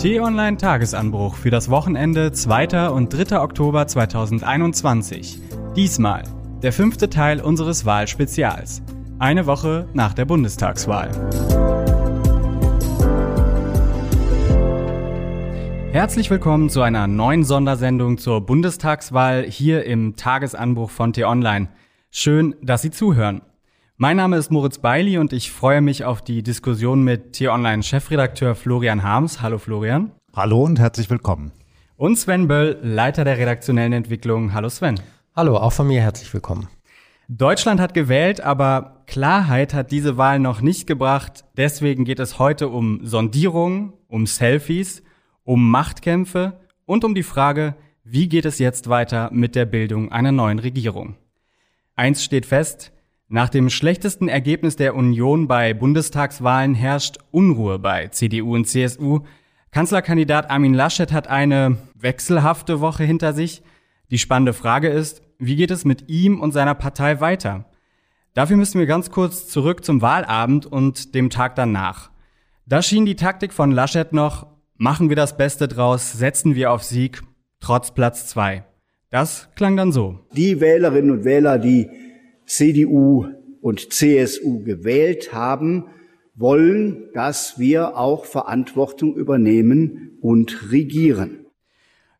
T-Online Tagesanbruch für das Wochenende 2. und 3. Oktober 2021. Diesmal der fünfte Teil unseres Wahlspezials. Eine Woche nach der Bundestagswahl. Herzlich willkommen zu einer neuen Sondersendung zur Bundestagswahl hier im Tagesanbruch von T-Online. Schön, dass Sie zuhören. Mein Name ist Moritz Beili und ich freue mich auf die Diskussion mit T-Online-Chefredakteur Florian Harms. Hallo Florian. Hallo und herzlich willkommen. Und Sven Böll, Leiter der redaktionellen Entwicklung. Hallo Sven. Hallo, auch von mir herzlich willkommen. Deutschland hat gewählt, aber Klarheit hat diese Wahl noch nicht gebracht. Deswegen geht es heute um Sondierungen, um Selfies, um Machtkämpfe und um die Frage, wie geht es jetzt weiter mit der Bildung einer neuen Regierung. Eins steht fest, nach dem schlechtesten Ergebnis der Union bei Bundestagswahlen herrscht Unruhe bei CDU und CSU. Kanzlerkandidat Armin Laschet hat eine wechselhafte Woche hinter sich. Die spannende Frage ist, wie geht es mit ihm und seiner Partei weiter? Dafür müssen wir ganz kurz zurück zum Wahlabend und dem Tag danach. Da schien die Taktik von Laschet noch, machen wir das Beste draus, setzen wir auf Sieg, trotz Platz zwei. Das klang dann so. Die Wählerinnen und Wähler, die CDU und CSU gewählt haben, wollen, dass wir auch Verantwortung übernehmen und regieren.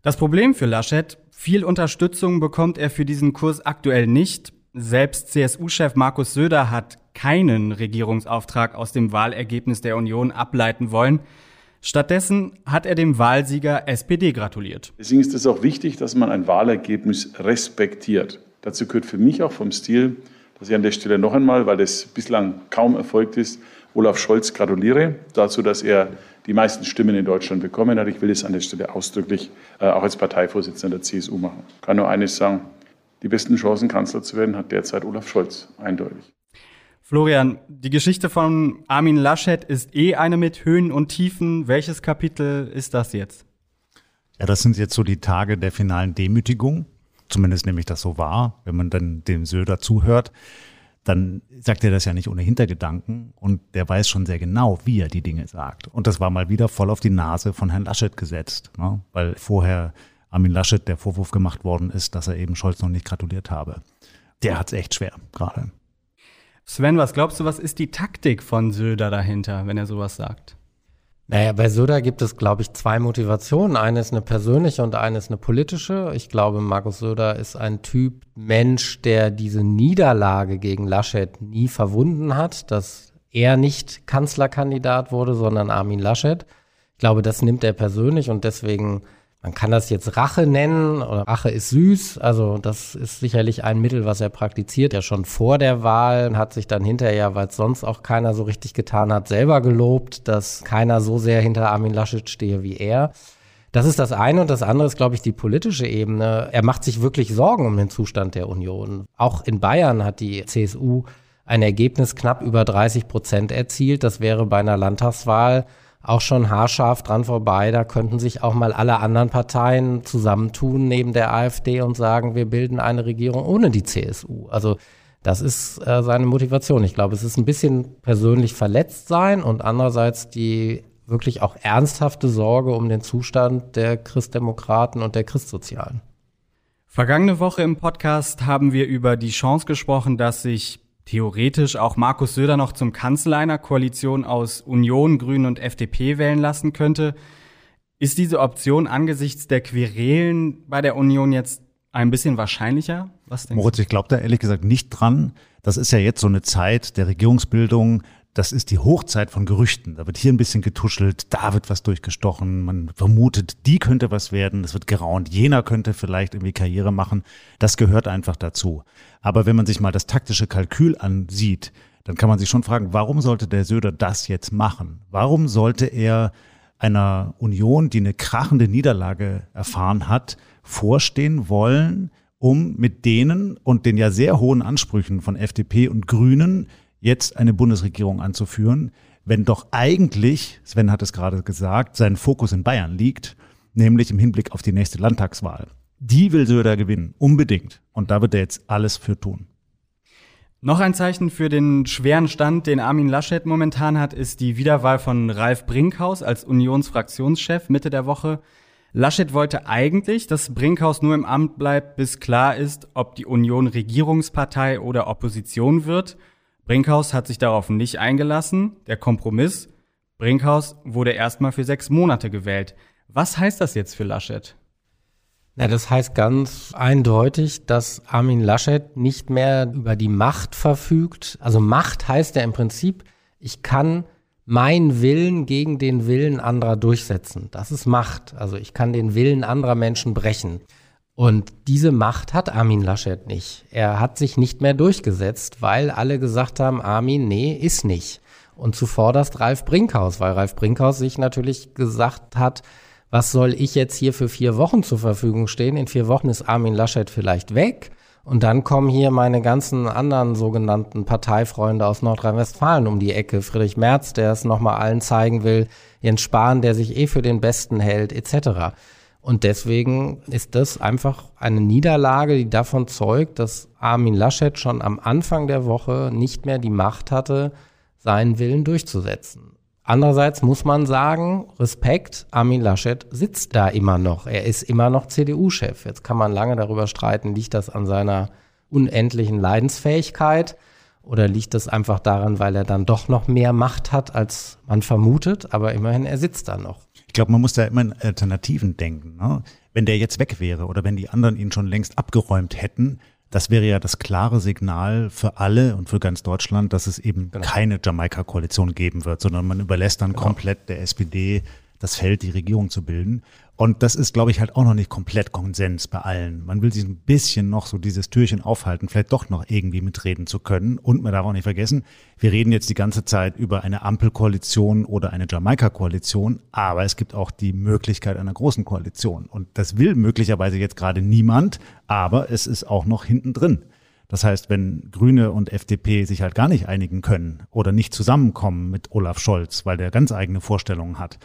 Das Problem für Laschet, viel Unterstützung bekommt er für diesen Kurs aktuell nicht. Selbst CSU-Chef Markus Söder hat keinen Regierungsauftrag aus dem Wahlergebnis der Union ableiten wollen. Stattdessen hat er dem Wahlsieger SPD gratuliert. Deswegen ist es auch wichtig, dass man ein Wahlergebnis respektiert. Dazu gehört für mich auch vom Stil, dass ich an der Stelle noch einmal, weil das bislang kaum erfolgt ist, Olaf Scholz gratuliere dazu, dass er die meisten Stimmen in Deutschland bekommen hat. Ich will es an der Stelle ausdrücklich äh, auch als Parteivorsitzender der CSU machen. Ich kann nur eines sagen, die besten Chancen, Kanzler zu werden, hat derzeit Olaf Scholz, eindeutig. Florian, die Geschichte von Armin Laschet ist eh eine mit Höhen und Tiefen. Welches Kapitel ist das jetzt? Ja, das sind jetzt so die Tage der finalen Demütigung. Zumindest nehme ich das so wahr, wenn man dann dem Söder zuhört. Dann sagt er das ja nicht ohne Hintergedanken und der weiß schon sehr genau, wie er die Dinge sagt. Und das war mal wieder voll auf die Nase von Herrn Laschet gesetzt, ne? weil vorher Armin Laschet der Vorwurf gemacht worden ist, dass er eben Scholz noch nicht gratuliert habe. Der hat es echt schwer gerade. Sven, was glaubst du, was ist die Taktik von Söder dahinter, wenn er sowas sagt? Naja, bei Söder gibt es, glaube ich, zwei Motivationen. Eine ist eine persönliche und eine ist eine politische. Ich glaube, Markus Söder ist ein Typ Mensch, der diese Niederlage gegen Laschet nie verwunden hat, dass er nicht Kanzlerkandidat wurde, sondern Armin Laschet. Ich glaube, das nimmt er persönlich und deswegen man kann das jetzt Rache nennen oder Rache ist süß. Also das ist sicherlich ein Mittel, was er praktiziert. Ja schon vor der Wahl hat sich dann hinterher, weil es sonst auch keiner so richtig getan hat, selber gelobt, dass keiner so sehr hinter Armin Laschet stehe wie er. Das ist das eine und das andere ist, glaube ich, die politische Ebene. Er macht sich wirklich Sorgen um den Zustand der Union. Auch in Bayern hat die CSU ein Ergebnis knapp über 30 Prozent erzielt. Das wäre bei einer Landtagswahl auch schon haarscharf dran vorbei. Da könnten sich auch mal alle anderen Parteien zusammentun neben der AfD und sagen, wir bilden eine Regierung ohne die CSU. Also das ist äh, seine Motivation. Ich glaube, es ist ein bisschen persönlich verletzt sein und andererseits die wirklich auch ernsthafte Sorge um den Zustand der Christdemokraten und der Christsozialen. Vergangene Woche im Podcast haben wir über die Chance gesprochen, dass sich theoretisch auch Markus Söder noch zum Kanzler einer Koalition aus Union, Grünen und FDP wählen lassen könnte. Ist diese Option angesichts der Querelen bei der Union jetzt ein bisschen wahrscheinlicher? Was denkst Moritz, ich glaube da ehrlich gesagt nicht dran. Das ist ja jetzt so eine Zeit der Regierungsbildung das ist die Hochzeit von Gerüchten. Da wird hier ein bisschen getuschelt, da wird was durchgestochen, man vermutet, die könnte was werden, es wird geraunt, jener könnte vielleicht irgendwie Karriere machen. Das gehört einfach dazu. Aber wenn man sich mal das taktische Kalkül ansieht, dann kann man sich schon fragen, warum sollte der Söder das jetzt machen? Warum sollte er einer Union, die eine krachende Niederlage erfahren hat, vorstehen wollen, um mit denen und den ja sehr hohen Ansprüchen von FDP und Grünen jetzt eine Bundesregierung anzuführen, wenn doch eigentlich, Sven hat es gerade gesagt, sein Fokus in Bayern liegt, nämlich im Hinblick auf die nächste Landtagswahl. Die will Söder gewinnen, unbedingt. Und da wird er jetzt alles für tun. Noch ein Zeichen für den schweren Stand, den Armin Laschet momentan hat, ist die Wiederwahl von Ralf Brinkhaus als Unionsfraktionschef Mitte der Woche. Laschet wollte eigentlich, dass Brinkhaus nur im Amt bleibt, bis klar ist, ob die Union Regierungspartei oder Opposition wird. Brinkhaus hat sich darauf nicht eingelassen. Der Kompromiss. Brinkhaus wurde erstmal für sechs Monate gewählt. Was heißt das jetzt für Laschet? Ja, das heißt ganz eindeutig, dass Armin Laschet nicht mehr über die Macht verfügt. Also Macht heißt ja im Prinzip, ich kann meinen Willen gegen den Willen anderer durchsetzen. Das ist Macht. Also ich kann den Willen anderer Menschen brechen. Und diese Macht hat Armin Laschet nicht. Er hat sich nicht mehr durchgesetzt, weil alle gesagt haben, Armin, nee, ist nicht. Und zuvorderst Ralf Brinkhaus, weil Ralf Brinkhaus sich natürlich gesagt hat, was soll ich jetzt hier für vier Wochen zur Verfügung stehen? In vier Wochen ist Armin Laschet vielleicht weg. Und dann kommen hier meine ganzen anderen sogenannten Parteifreunde aus Nordrhein-Westfalen um die Ecke. Friedrich Merz, der es nochmal allen zeigen will, Jens Spahn, der sich eh für den Besten hält, etc. Und deswegen ist das einfach eine Niederlage, die davon zeugt, dass Armin Laschet schon am Anfang der Woche nicht mehr die Macht hatte, seinen Willen durchzusetzen. Andererseits muss man sagen, Respekt, Armin Laschet sitzt da immer noch. Er ist immer noch CDU-Chef. Jetzt kann man lange darüber streiten, liegt das an seiner unendlichen Leidensfähigkeit oder liegt das einfach daran, weil er dann doch noch mehr Macht hat, als man vermutet. Aber immerhin, er sitzt da noch. Ich glaube, man muss da immer in Alternativen denken. Ne? Wenn der jetzt weg wäre oder wenn die anderen ihn schon längst abgeräumt hätten, das wäre ja das klare Signal für alle und für ganz Deutschland, dass es eben genau. keine Jamaika-Koalition geben wird, sondern man überlässt dann genau. komplett der SPD das Feld, die Regierung zu bilden. Und das ist, glaube ich, halt auch noch nicht komplett Konsens bei allen. Man will sich ein bisschen noch so dieses Türchen aufhalten, vielleicht doch noch irgendwie mitreden zu können. Und man darf auch nicht vergessen, wir reden jetzt die ganze Zeit über eine Ampelkoalition oder eine Jamaika-Koalition, aber es gibt auch die Möglichkeit einer großen Koalition. Und das will möglicherweise jetzt gerade niemand, aber es ist auch noch hinten drin. Das heißt, wenn Grüne und FDP sich halt gar nicht einigen können oder nicht zusammenkommen mit Olaf Scholz, weil der ganz eigene Vorstellungen hat,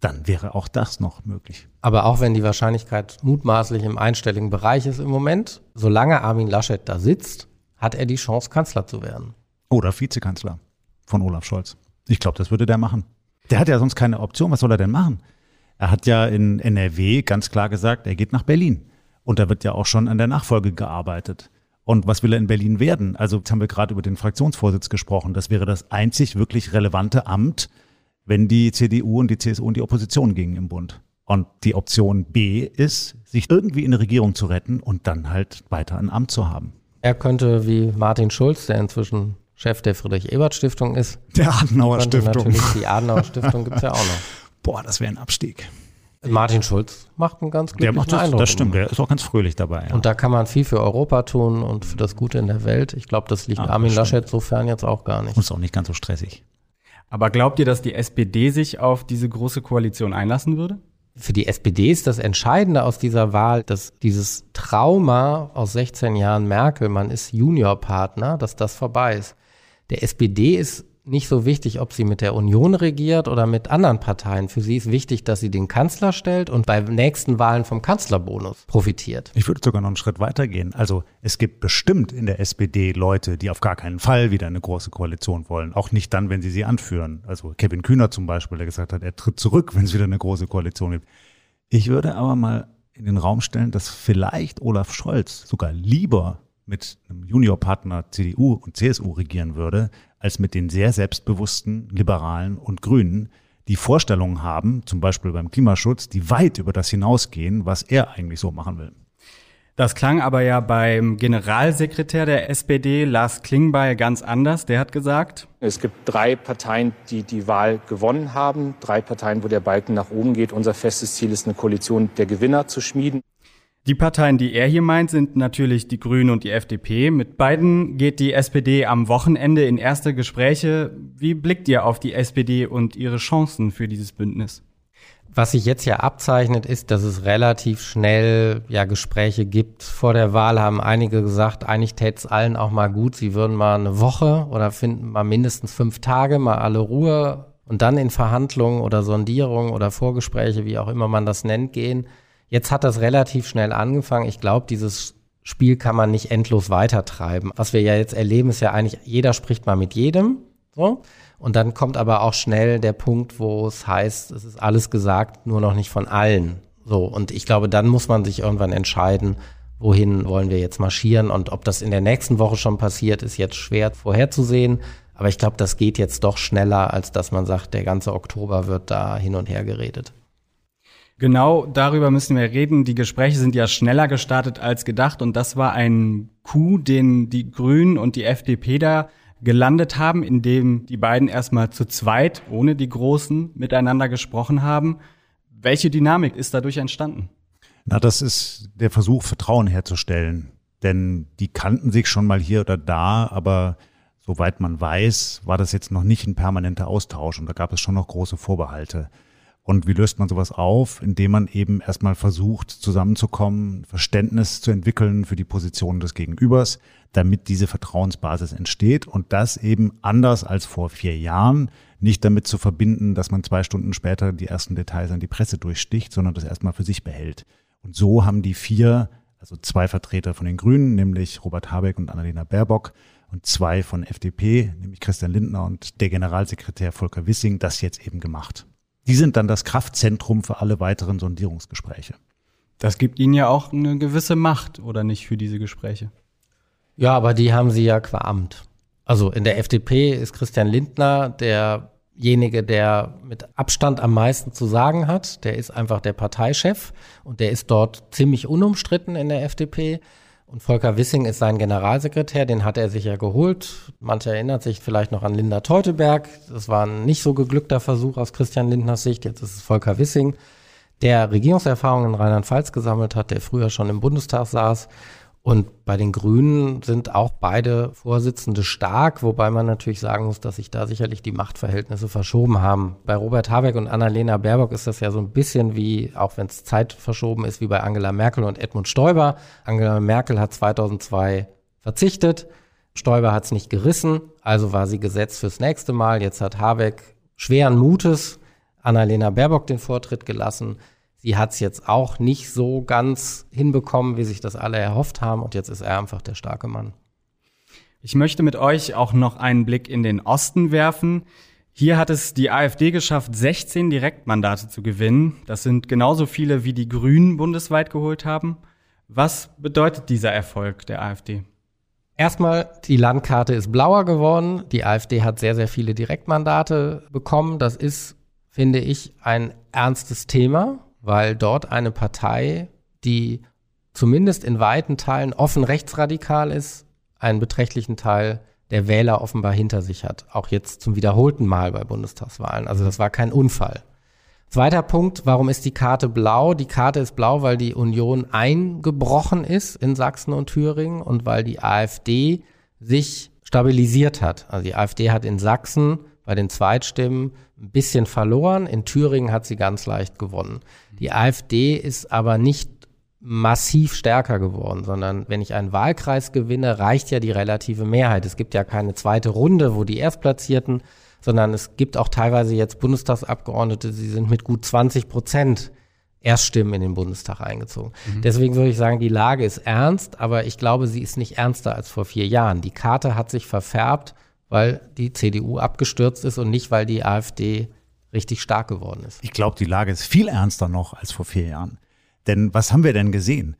dann wäre auch das noch möglich. Aber auch wenn die Wahrscheinlichkeit mutmaßlich im einstelligen Bereich ist im Moment, solange Armin Laschet da sitzt, hat er die Chance, Kanzler zu werden. Oder Vizekanzler von Olaf Scholz. Ich glaube, das würde der machen. Der hat ja sonst keine Option. Was soll er denn machen? Er hat ja in NRW ganz klar gesagt, er geht nach Berlin. Und da wird ja auch schon an der Nachfolge gearbeitet. Und was will er in Berlin werden? Also jetzt haben wir gerade über den Fraktionsvorsitz gesprochen. Das wäre das einzig wirklich relevante Amt, wenn die CDU und die CSU in die Opposition gingen im Bund. Und die Option B ist, sich irgendwie in eine Regierung zu retten und dann halt weiter ein Amt zu haben. Er könnte wie Martin Schulz, der inzwischen Chef der Friedrich-Ebert-Stiftung ist. Der Adenauer Stiftung. Natürlich, die Adenauer Stiftung gibt es ja auch noch. Boah, das wäre ein Abstieg. Martin Schulz macht einen ganz glücklichen der macht das, Eindruck. Das stimmt, der ist auch ganz fröhlich dabei. Ja. Und da kann man viel für Europa tun und für das Gute in der Welt. Ich glaube, das liegt ah, Armin Laschet sofern jetzt auch gar nicht. Und ist auch nicht ganz so stressig. Aber glaubt ihr, dass die SPD sich auf diese große Koalition einlassen würde? Für die SPD ist das Entscheidende aus dieser Wahl, dass dieses Trauma aus 16 Jahren Merkel, man ist Juniorpartner, dass das vorbei ist. Der SPD ist nicht so wichtig, ob sie mit der Union regiert oder mit anderen Parteien. Für sie ist wichtig, dass sie den Kanzler stellt und bei nächsten Wahlen vom Kanzlerbonus profitiert. Ich würde sogar noch einen Schritt weiter gehen. Also es gibt bestimmt in der SPD Leute, die auf gar keinen Fall wieder eine große Koalition wollen. Auch nicht dann, wenn sie sie anführen. Also Kevin Kühner zum Beispiel, der gesagt hat, er tritt zurück, wenn es wieder eine große Koalition gibt. Ich würde aber mal in den Raum stellen, dass vielleicht Olaf Scholz sogar lieber mit einem Juniorpartner CDU und CSU regieren würde, als mit den sehr selbstbewussten Liberalen und Grünen, die Vorstellungen haben, zum Beispiel beim Klimaschutz, die weit über das hinausgehen, was er eigentlich so machen will. Das klang aber ja beim Generalsekretär der SPD, Lars Klingbeil, ganz anders. Der hat gesagt, es gibt drei Parteien, die die Wahl gewonnen haben, drei Parteien, wo der Balken nach oben geht. Unser festes Ziel ist, eine Koalition der Gewinner zu schmieden. Die Parteien, die er hier meint, sind natürlich die Grünen und die FDP. Mit beiden geht die SPD am Wochenende in erste Gespräche. Wie blickt ihr auf die SPD und ihre Chancen für dieses Bündnis? Was sich jetzt ja abzeichnet, ist, dass es relativ schnell ja Gespräche gibt. Vor der Wahl haben einige gesagt, eigentlich täte es allen auch mal gut, sie würden mal eine Woche oder finden mal mindestens fünf Tage mal alle Ruhe und dann in Verhandlungen oder Sondierungen oder Vorgespräche, wie auch immer man das nennt, gehen. Jetzt hat das relativ schnell angefangen. Ich glaube, dieses Spiel kann man nicht endlos weitertreiben. Was wir ja jetzt erleben, ist ja eigentlich, jeder spricht mal mit jedem. So. Und dann kommt aber auch schnell der Punkt, wo es heißt, es ist alles gesagt, nur noch nicht von allen. So. Und ich glaube, dann muss man sich irgendwann entscheiden, wohin wollen wir jetzt marschieren. Und ob das in der nächsten Woche schon passiert, ist jetzt schwer vorherzusehen. Aber ich glaube, das geht jetzt doch schneller, als dass man sagt, der ganze Oktober wird da hin und her geredet. Genau darüber müssen wir reden. Die Gespräche sind ja schneller gestartet als gedacht und das war ein Coup, den die Grünen und die FDP da gelandet haben, indem die beiden erstmal zu zweit, ohne die Großen, miteinander gesprochen haben. Welche Dynamik ist dadurch entstanden? Na, das ist der Versuch, Vertrauen herzustellen. Denn die kannten sich schon mal hier oder da, aber soweit man weiß, war das jetzt noch nicht ein permanenter Austausch und da gab es schon noch große Vorbehalte. Und wie löst man sowas auf? Indem man eben erstmal versucht, zusammenzukommen, Verständnis zu entwickeln für die Position des Gegenübers, damit diese Vertrauensbasis entsteht und das eben anders als vor vier Jahren nicht damit zu verbinden, dass man zwei Stunden später die ersten Details an die Presse durchsticht, sondern das erstmal für sich behält. Und so haben die vier, also zwei Vertreter von den Grünen, nämlich Robert Habeck und Annalena Baerbock, und zwei von FDP, nämlich Christian Lindner und der Generalsekretär Volker Wissing, das jetzt eben gemacht. Die sind dann das Kraftzentrum für alle weiteren Sondierungsgespräche. Das gibt Ihnen ja auch eine gewisse Macht, oder nicht, für diese Gespräche? Ja, aber die haben sie ja qua Amt. Also in der FDP ist Christian Lindner derjenige, der mit Abstand am meisten zu sagen hat. Der ist einfach der Parteichef und der ist dort ziemlich unumstritten in der FDP. Und Volker Wissing ist sein Generalsekretär, den hat er sich ja geholt. Manche erinnert sich vielleicht noch an Linda Teuteberg. Das war ein nicht so geglückter Versuch aus Christian Lindners Sicht. Jetzt ist es Volker Wissing, der Regierungserfahrung in Rheinland-Pfalz gesammelt hat, der früher schon im Bundestag saß und bei den Grünen sind auch beide Vorsitzende stark, wobei man natürlich sagen muss, dass sich da sicherlich die Machtverhältnisse verschoben haben. Bei Robert Habeck und Annalena Baerbock ist das ja so ein bisschen wie, auch wenn es Zeit verschoben ist, wie bei Angela Merkel und Edmund Stoiber. Angela Merkel hat 2002 verzichtet, Stoiber hat es nicht gerissen, also war sie gesetzt fürs nächste Mal. Jetzt hat Habeck schweren Mutes Annalena Baerbock den Vortritt gelassen. Sie hat es jetzt auch nicht so ganz hinbekommen, wie sich das alle erhofft haben. Und jetzt ist er einfach der starke Mann. Ich möchte mit euch auch noch einen Blick in den Osten werfen. Hier hat es die AfD geschafft, 16 Direktmandate zu gewinnen. Das sind genauso viele, wie die Grünen bundesweit geholt haben. Was bedeutet dieser Erfolg der AfD? Erstmal, die Landkarte ist blauer geworden. Die AfD hat sehr, sehr viele Direktmandate bekommen. Das ist, finde ich, ein ernstes Thema weil dort eine Partei, die zumindest in weiten Teilen offen rechtsradikal ist, einen beträchtlichen Teil der Wähler offenbar hinter sich hat. Auch jetzt zum wiederholten Mal bei Bundestagswahlen. Also das war kein Unfall. Zweiter Punkt, warum ist die Karte blau? Die Karte ist blau, weil die Union eingebrochen ist in Sachsen und Thüringen und weil die AfD sich stabilisiert hat. Also die AfD hat in Sachsen bei den Zweitstimmen ein bisschen verloren, in Thüringen hat sie ganz leicht gewonnen. Die AfD ist aber nicht massiv stärker geworden, sondern wenn ich einen Wahlkreis gewinne, reicht ja die relative Mehrheit. Es gibt ja keine zweite Runde, wo die Erstplatzierten, sondern es gibt auch teilweise jetzt Bundestagsabgeordnete, sie sind mit gut 20 Prozent Erststimmen in den Bundestag eingezogen. Mhm. Deswegen würde ich sagen, die Lage ist ernst, aber ich glaube, sie ist nicht ernster als vor vier Jahren. Die Karte hat sich verfärbt, weil die CDU abgestürzt ist und nicht, weil die AfD richtig stark geworden ist. Ich glaube, die Lage ist viel ernster noch als vor vier Jahren. Denn was haben wir denn gesehen?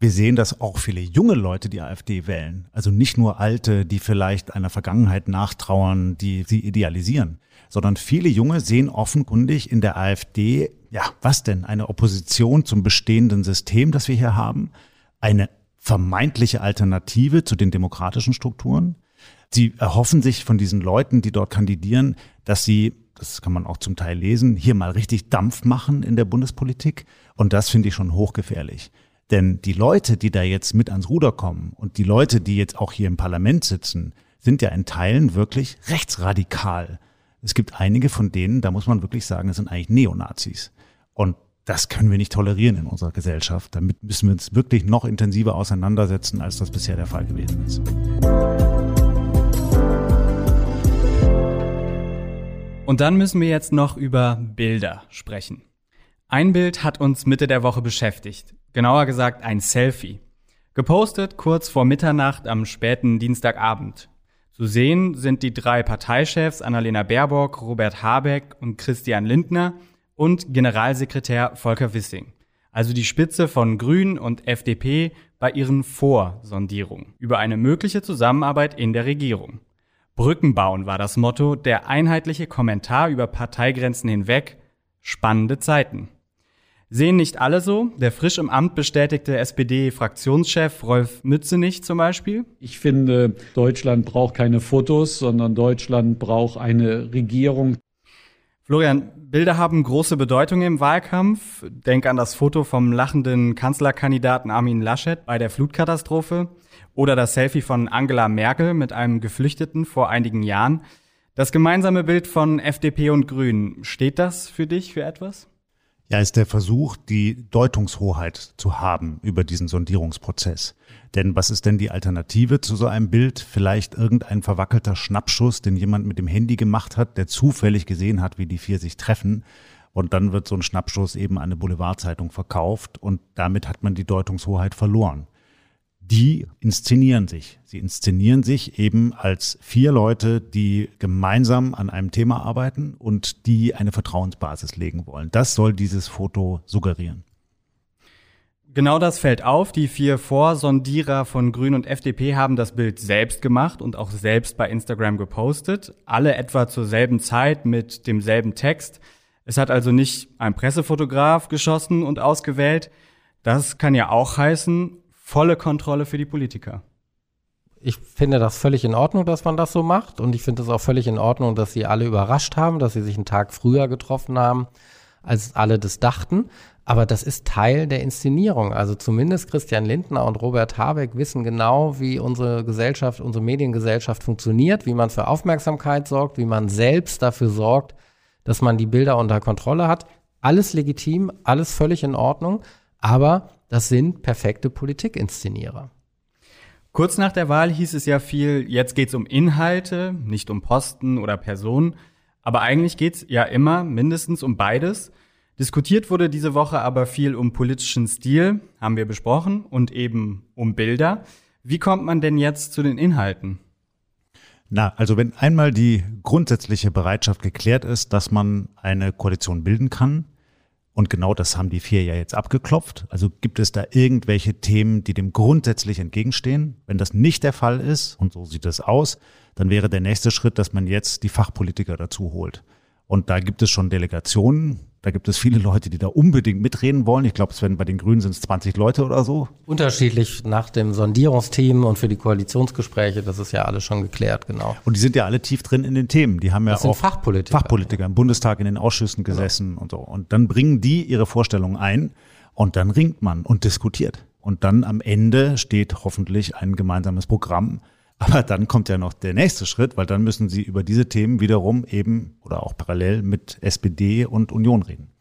Wir sehen, dass auch viele junge Leute die AfD wählen. Also nicht nur alte, die vielleicht einer Vergangenheit nachtrauern, die sie idealisieren, sondern viele Junge sehen offenkundig in der AfD, ja, was denn? Eine Opposition zum bestehenden System, das wir hier haben? Eine vermeintliche Alternative zu den demokratischen Strukturen? Sie erhoffen sich von diesen Leuten, die dort kandidieren, dass sie das kann man auch zum Teil lesen, hier mal richtig Dampf machen in der Bundespolitik. Und das finde ich schon hochgefährlich. Denn die Leute, die da jetzt mit ans Ruder kommen und die Leute, die jetzt auch hier im Parlament sitzen, sind ja in Teilen wirklich rechtsradikal. Es gibt einige von denen, da muss man wirklich sagen, es sind eigentlich Neonazis. Und das können wir nicht tolerieren in unserer Gesellschaft. Damit müssen wir uns wirklich noch intensiver auseinandersetzen, als das bisher der Fall gewesen ist. Und dann müssen wir jetzt noch über Bilder sprechen. Ein Bild hat uns Mitte der Woche beschäftigt. Genauer gesagt ein Selfie. Gepostet kurz vor Mitternacht am späten Dienstagabend. Zu sehen sind die drei Parteichefs Annalena Baerbock, Robert Habeck und Christian Lindner und Generalsekretär Volker Wissing. Also die Spitze von Grünen und FDP bei ihren Vorsondierungen über eine mögliche Zusammenarbeit in der Regierung. Brücken bauen war das Motto, der einheitliche Kommentar über Parteigrenzen hinweg. Spannende Zeiten. Sehen nicht alle so? Der frisch im Amt bestätigte SPD-Fraktionschef Rolf Mützenich zum Beispiel? Ich finde, Deutschland braucht keine Fotos, sondern Deutschland braucht eine Regierung. Florian, Bilder haben große Bedeutung im Wahlkampf. Denk an das Foto vom lachenden Kanzlerkandidaten Armin Laschet bei der Flutkatastrophe oder das Selfie von Angela Merkel mit einem Geflüchteten vor einigen Jahren. Das gemeinsame Bild von FDP und Grünen, steht das für dich für etwas? Ja, ist der Versuch, die Deutungshoheit zu haben über diesen Sondierungsprozess. Denn was ist denn die Alternative zu so einem Bild? Vielleicht irgendein verwackelter Schnappschuss, den jemand mit dem Handy gemacht hat, der zufällig gesehen hat, wie die vier sich treffen. Und dann wird so ein Schnappschuss eben an eine Boulevardzeitung verkauft und damit hat man die Deutungshoheit verloren die inszenieren sich. Sie inszenieren sich eben als vier Leute, die gemeinsam an einem Thema arbeiten und die eine Vertrauensbasis legen wollen. Das soll dieses Foto suggerieren. Genau das fällt auf. Die vier Vorsondierer von Grün und FDP haben das Bild selbst gemacht und auch selbst bei Instagram gepostet. Alle etwa zur selben Zeit mit demselben Text. Es hat also nicht ein Pressefotograf geschossen und ausgewählt. Das kann ja auch heißen, volle Kontrolle für die Politiker. Ich finde das völlig in Ordnung, dass man das so macht. Und ich finde es auch völlig in Ordnung, dass sie alle überrascht haben, dass sie sich einen Tag früher getroffen haben, als alle das dachten. Aber das ist Teil der Inszenierung. Also zumindest Christian Lindner und Robert Habeck wissen genau, wie unsere Gesellschaft, unsere Mediengesellschaft funktioniert, wie man für Aufmerksamkeit sorgt, wie man selbst dafür sorgt, dass man die Bilder unter Kontrolle hat. Alles legitim, alles völlig in Ordnung. Aber das sind perfekte Politikinszenierer. Kurz nach der Wahl hieß es ja viel, jetzt geht es um Inhalte, nicht um Posten oder Personen. Aber eigentlich geht es ja immer mindestens um beides. Diskutiert wurde diese Woche aber viel um politischen Stil, haben wir besprochen, und eben um Bilder. Wie kommt man denn jetzt zu den Inhalten? Na, also wenn einmal die grundsätzliche Bereitschaft geklärt ist, dass man eine Koalition bilden kann, und genau das haben die vier ja jetzt abgeklopft. Also gibt es da irgendwelche Themen, die dem grundsätzlich entgegenstehen? Wenn das nicht der Fall ist, und so sieht es aus, dann wäre der nächste Schritt, dass man jetzt die Fachpolitiker dazu holt. Und da gibt es schon Delegationen, da gibt es viele Leute, die da unbedingt mitreden wollen. Ich glaube, es werden bei den Grünen sind es 20 Leute oder so. Unterschiedlich nach dem Sondierungsteam und für die Koalitionsgespräche, das ist ja alles schon geklärt, genau. Und die sind ja alle tief drin in den Themen. Die haben ja das auch Fachpolitiker, Fachpolitiker im Bundestag in den Ausschüssen genau. gesessen genau. und so. Und dann bringen die ihre Vorstellungen ein und dann ringt man und diskutiert. Und dann am Ende steht hoffentlich ein gemeinsames Programm, aber dann kommt ja noch der nächste Schritt, weil dann müssen sie über diese Themen wiederum eben oder auch parallel mit SPD und Union reden.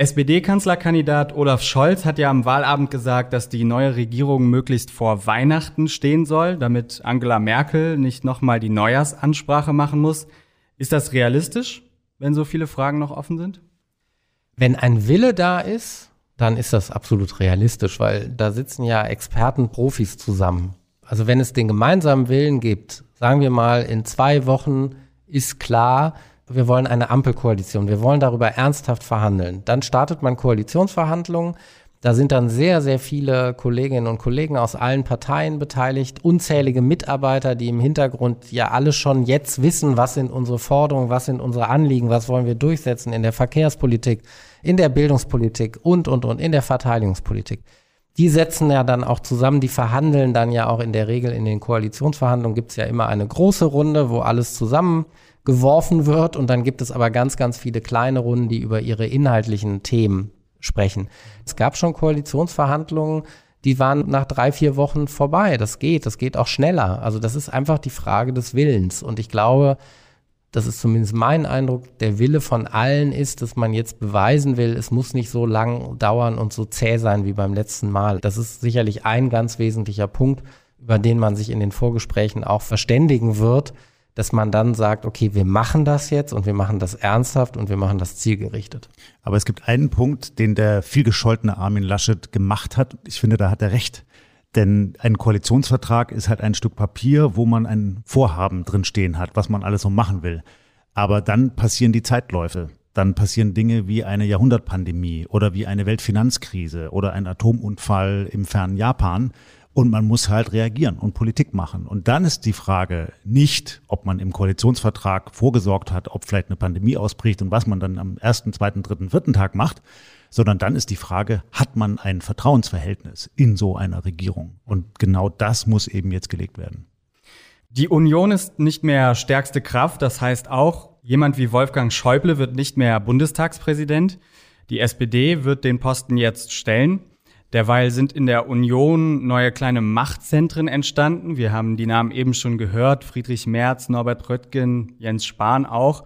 SPD-Kanzlerkandidat Olaf Scholz hat ja am Wahlabend gesagt, dass die neue Regierung möglichst vor Weihnachten stehen soll, damit Angela Merkel nicht nochmal die Neujahrsansprache machen muss. Ist das realistisch, wenn so viele Fragen noch offen sind? Wenn ein Wille da ist, dann ist das absolut realistisch, weil da sitzen ja Experten, Profis zusammen. Also wenn es den gemeinsamen Willen gibt, sagen wir mal, in zwei Wochen ist klar, wir wollen eine Ampelkoalition, wir wollen darüber ernsthaft verhandeln. Dann startet man Koalitionsverhandlungen. Da sind dann sehr, sehr viele Kolleginnen und Kollegen aus allen Parteien beteiligt, unzählige Mitarbeiter, die im Hintergrund ja alle schon jetzt wissen, was sind unsere Forderungen, was sind unsere Anliegen, was wollen wir durchsetzen in der Verkehrspolitik, in der Bildungspolitik und, und, und in der Verteidigungspolitik die setzen ja dann auch zusammen, die verhandeln dann ja auch in der Regel in den Koalitionsverhandlungen gibt es ja immer eine große Runde, wo alles zusammengeworfen wird und dann gibt es aber ganz, ganz viele kleine Runden, die über ihre inhaltlichen Themen sprechen. Es gab schon Koalitionsverhandlungen, die waren nach drei, vier Wochen vorbei. Das geht, das geht auch schneller. Also das ist einfach die Frage des Willens. Und ich glaube, das ist zumindest mein Eindruck, der Wille von allen ist, dass man jetzt beweisen will, es muss nicht so lang dauern und so zäh sein wie beim letzten Mal. Das ist sicherlich ein ganz wesentlicher Punkt, über den man sich in den Vorgesprächen auch verständigen wird, dass man dann sagt, okay, wir machen das jetzt und wir machen das ernsthaft und wir machen das zielgerichtet. Aber es gibt einen Punkt, den der viel gescholtene Armin Laschet gemacht hat. Ich finde, da hat er recht. Denn ein Koalitionsvertrag ist halt ein Stück Papier, wo man ein Vorhaben drinstehen hat, was man alles so machen will. Aber dann passieren die Zeitläufe. Dann passieren Dinge wie eine Jahrhundertpandemie oder wie eine Weltfinanzkrise oder ein Atomunfall im fernen Japan. Und man muss halt reagieren und Politik machen. Und dann ist die Frage nicht, ob man im Koalitionsvertrag vorgesorgt hat, ob vielleicht eine Pandemie ausbricht und was man dann am ersten, zweiten, dritten, vierten Tag macht, sondern dann ist die Frage, hat man ein Vertrauensverhältnis in so einer Regierung? Und genau das muss eben jetzt gelegt werden. Die Union ist nicht mehr stärkste Kraft, das heißt auch, jemand wie Wolfgang Schäuble wird nicht mehr Bundestagspräsident. Die SPD wird den Posten jetzt stellen. Derweil sind in der Union neue kleine Machtzentren entstanden. Wir haben die Namen eben schon gehört. Friedrich Merz, Norbert Röttgen, Jens Spahn auch.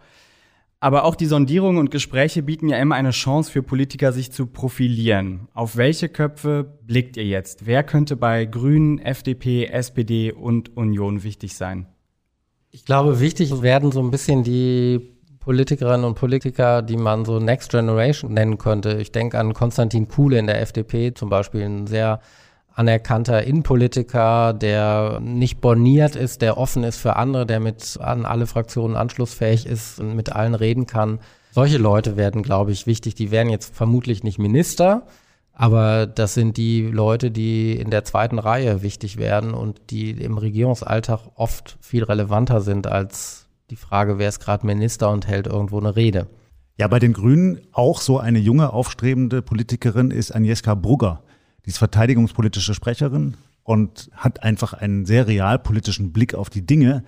Aber auch die Sondierungen und Gespräche bieten ja immer eine Chance für Politiker, sich zu profilieren. Auf welche Köpfe blickt ihr jetzt? Wer könnte bei Grünen, FDP, SPD und Union wichtig sein? Ich glaube, wichtig werden so ein bisschen die Politikerinnen und Politiker, die man so Next Generation nennen könnte. Ich denke an Konstantin Kuhle in der FDP, zum Beispiel ein sehr anerkannter Innenpolitiker, der nicht borniert ist, der offen ist für andere, der mit an alle Fraktionen anschlussfähig ist und mit allen reden kann. Solche Leute werden, glaube ich, wichtig. Die werden jetzt vermutlich nicht Minister, aber das sind die Leute, die in der zweiten Reihe wichtig werden und die im Regierungsalltag oft viel relevanter sind als die Frage, wer ist gerade Minister und hält irgendwo eine Rede. Ja, bei den Grünen auch so eine junge, aufstrebende Politikerin ist Agnieszka Brugger. Die ist verteidigungspolitische Sprecherin und hat einfach einen sehr realpolitischen Blick auf die Dinge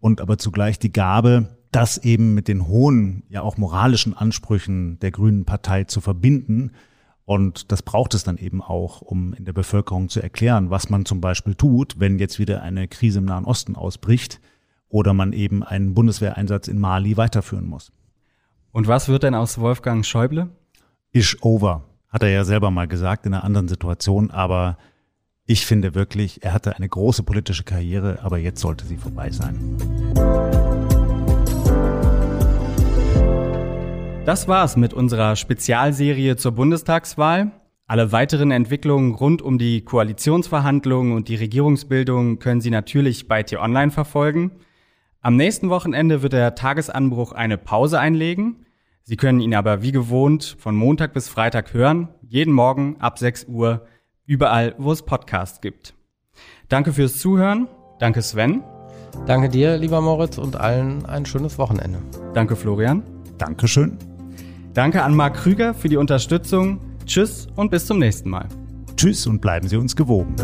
und aber zugleich die Gabe, das eben mit den hohen, ja auch moralischen Ansprüchen der Grünen Partei zu verbinden. Und das braucht es dann eben auch, um in der Bevölkerung zu erklären, was man zum Beispiel tut, wenn jetzt wieder eine Krise im Nahen Osten ausbricht oder man eben einen Bundeswehreinsatz in Mali weiterführen muss. Und was wird denn aus Wolfgang Schäuble? Ish over, hat er ja selber mal gesagt in einer anderen Situation, aber ich finde wirklich, er hatte eine große politische Karriere, aber jetzt sollte sie vorbei sein. Das war's mit unserer Spezialserie zur Bundestagswahl. Alle weiteren Entwicklungen rund um die Koalitionsverhandlungen und die Regierungsbildung können Sie natürlich bei T-Online verfolgen. Am nächsten Wochenende wird der Tagesanbruch eine Pause einlegen. Sie können ihn aber wie gewohnt von Montag bis Freitag hören, jeden Morgen ab 6 Uhr, überall, wo es Podcasts gibt. Danke fürs Zuhören. Danke Sven. Danke dir, lieber Moritz, und allen ein schönes Wochenende. Danke Florian. Dankeschön. Danke an Marc Krüger für die Unterstützung. Tschüss und bis zum nächsten Mal. Tschüss und bleiben Sie uns gewogen.